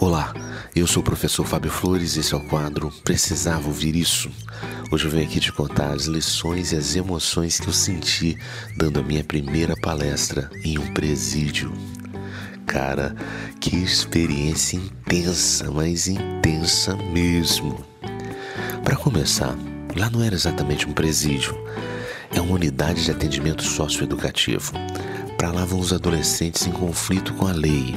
Olá, eu sou o professor Fábio Flores e esse é o quadro Precisava Ouvir Isso. Hoje eu venho aqui te contar as lições e as emoções que eu senti dando a minha primeira palestra em um presídio. Cara, que experiência intensa, mas intensa mesmo. Para começar, lá não era exatamente um presídio, é uma unidade de atendimento socioeducativo. Para lá vão os adolescentes em conflito com a lei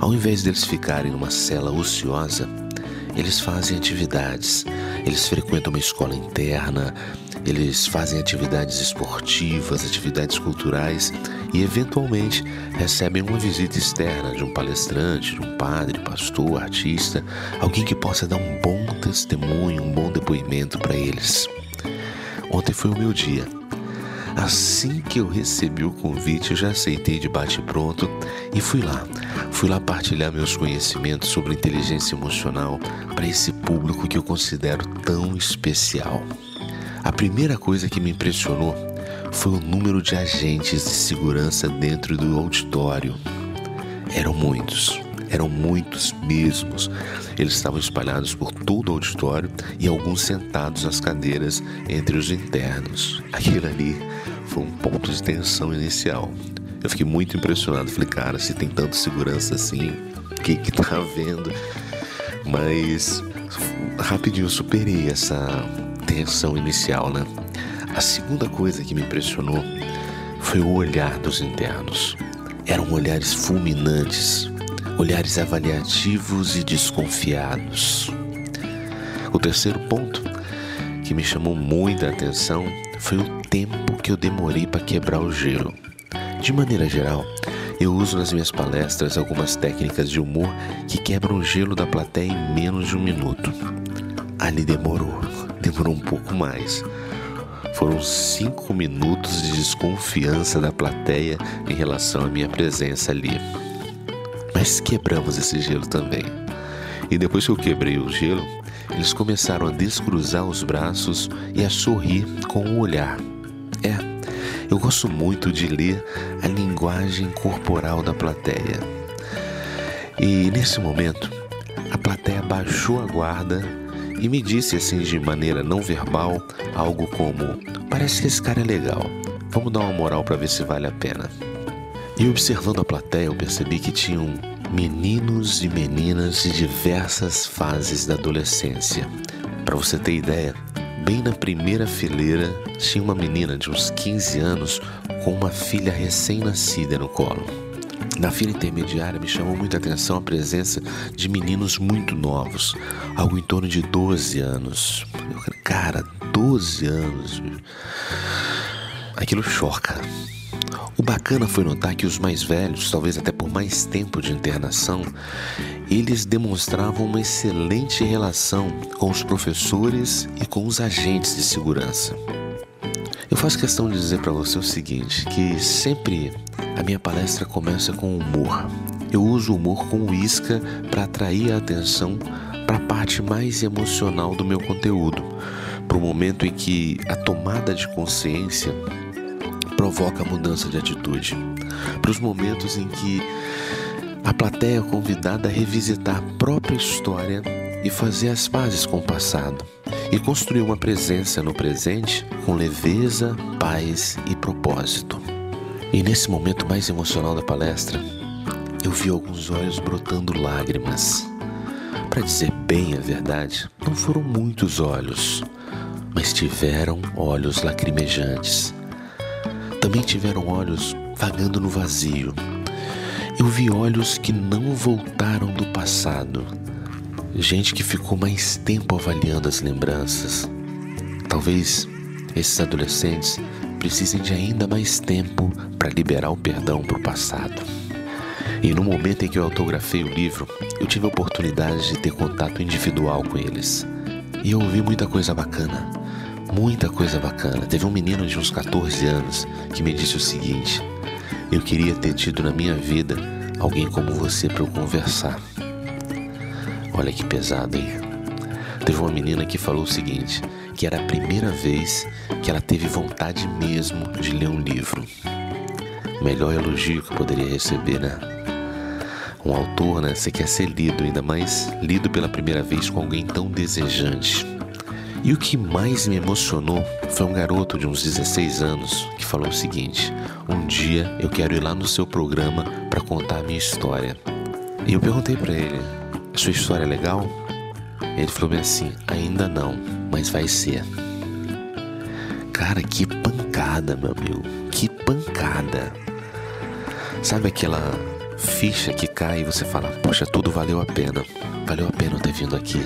ao invés deles ficarem numa cela ociosa, eles fazem atividades. Eles frequentam uma escola interna, eles fazem atividades esportivas, atividades culturais e, eventualmente, recebem uma visita externa de um palestrante, de um padre, pastor, artista, alguém que possa dar um bom testemunho, um bom depoimento para eles. Ontem foi o meu dia. Assim que eu recebi o convite, eu já aceitei de bate-pronto e fui lá Fui lá partilhar meus conhecimentos sobre inteligência emocional para esse público que eu considero tão especial. A primeira coisa que me impressionou foi o número de agentes de segurança dentro do auditório. Eram muitos, eram muitos mesmos. Eles estavam espalhados por todo o auditório e alguns sentados nas cadeiras entre os internos. Aquilo ali foi um ponto de tensão inicial. Eu fiquei muito impressionado. Falei, cara, se tem tanta segurança assim, o que que tá havendo? Mas rapidinho superei essa tensão inicial, né? A segunda coisa que me impressionou foi o olhar dos internos. Eram olhares fulminantes, olhares avaliativos e desconfiados. O terceiro ponto que me chamou muita atenção foi o tempo que eu demorei para quebrar o gelo. De maneira geral, eu uso nas minhas palestras algumas técnicas de humor que quebram o gelo da plateia em menos de um minuto. Ali demorou, demorou um pouco mais. Foram cinco minutos de desconfiança da plateia em relação à minha presença ali. Mas quebramos esse gelo também. E depois que eu quebrei o gelo, eles começaram a descruzar os braços e a sorrir com o olhar. É, eu gosto muito de ler a linguagem corporal da plateia. E nesse momento, a plateia baixou a guarda e me disse assim de maneira não verbal algo como: Parece que esse cara é legal. Vamos dar uma moral para ver se vale a pena. E observando a plateia, eu percebi que tinham meninos e meninas de diversas fases da adolescência. Para você ter ideia, Bem na primeira fileira tinha uma menina de uns 15 anos com uma filha recém-nascida no colo. Na fila intermediária me chamou muita atenção a presença de meninos muito novos, algo em torno de 12 anos. Cara, 12 anos. Aquilo choca. O bacana foi notar que os mais velhos, talvez até por mais tempo de internação, eles demonstravam uma excelente relação com os professores e com os agentes de segurança. Eu faço questão de dizer para você o seguinte, que sempre a minha palestra começa com humor. Eu uso o humor como isca para atrair a atenção para a parte mais emocional do meu conteúdo, para o momento em que a tomada de consciência provoca mudança de atitude, para os momentos em que a plateia é convidada a revisitar a própria história e fazer as pazes com o passado e construir uma presença no presente com leveza, paz e propósito. E nesse momento mais emocional da palestra, eu vi alguns olhos brotando lágrimas. Para dizer bem a verdade, não foram muitos olhos, mas tiveram olhos lacrimejantes também tiveram olhos vagando no vazio. Eu vi olhos que não voltaram do passado. Gente que ficou mais tempo avaliando as lembranças. Talvez esses adolescentes precisem de ainda mais tempo para liberar o perdão para o passado. E no momento em que eu autografei o livro, eu tive a oportunidade de ter contato individual com eles. E eu ouvi muita coisa bacana muita coisa bacana. Teve um menino de uns 14 anos que me disse o seguinte: Eu queria ter tido na minha vida alguém como você para eu conversar. Olha que pesado, hein? Teve uma menina que falou o seguinte: que era a primeira vez que ela teve vontade mesmo de ler um livro. Melhor elogio que eu poderia receber, né? um autor, né? Você quer ser lido, ainda mais lido pela primeira vez com alguém tão desejante. E o que mais me emocionou foi um garoto de uns 16 anos que falou o seguinte: Um dia eu quero ir lá no seu programa para contar a minha história. E eu perguntei para ele: Sua história é legal? Ele falou bem assim: Ainda não, mas vai ser. Cara, que pancada, meu amigo. Que pancada. Sabe aquela ficha que cai e você fala: Poxa, tudo valeu a pena. Valeu a pena eu ter vindo aqui.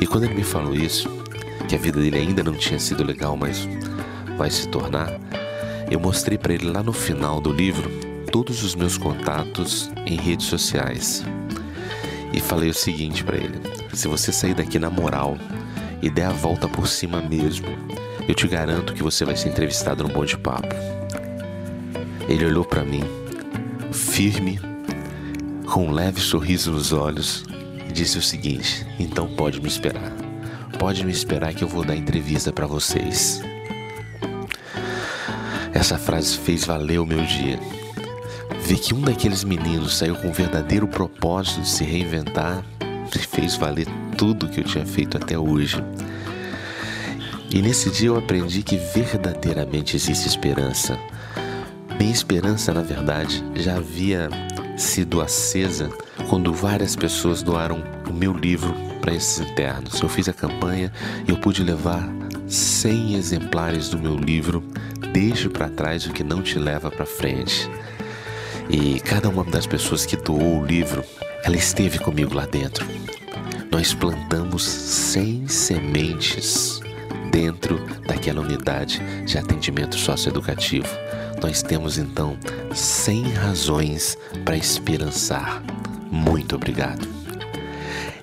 E quando ele me falou isso, que a vida dele ainda não tinha sido legal, mas vai se tornar, eu mostrei para ele lá no final do livro todos os meus contatos em redes sociais. E falei o seguinte para ele: se você sair daqui na moral e der a volta por cima mesmo, eu te garanto que você vai ser entrevistado no Bom de Papo. Ele olhou para mim, firme, com um leve sorriso nos olhos, e disse o seguinte: então pode me esperar pode me esperar que eu vou dar entrevista para vocês. Essa frase fez valer o meu dia. Ver que um daqueles meninos saiu com o verdadeiro propósito de se reinventar fez valer tudo que eu tinha feito até hoje. E nesse dia eu aprendi que verdadeiramente existe esperança. Minha esperança, na verdade, já havia sido acesa quando várias pessoas doaram o meu livro para esses internos. Eu fiz a campanha e eu pude levar 100 exemplares do meu livro Deixe para trás o que não te leva para frente. E cada uma das pessoas que doou o livro, ela esteve comigo lá dentro. Nós plantamos 100 sementes dentro daquela unidade de atendimento socioeducativo. Nós temos então 100 razões para esperançar. Muito obrigado.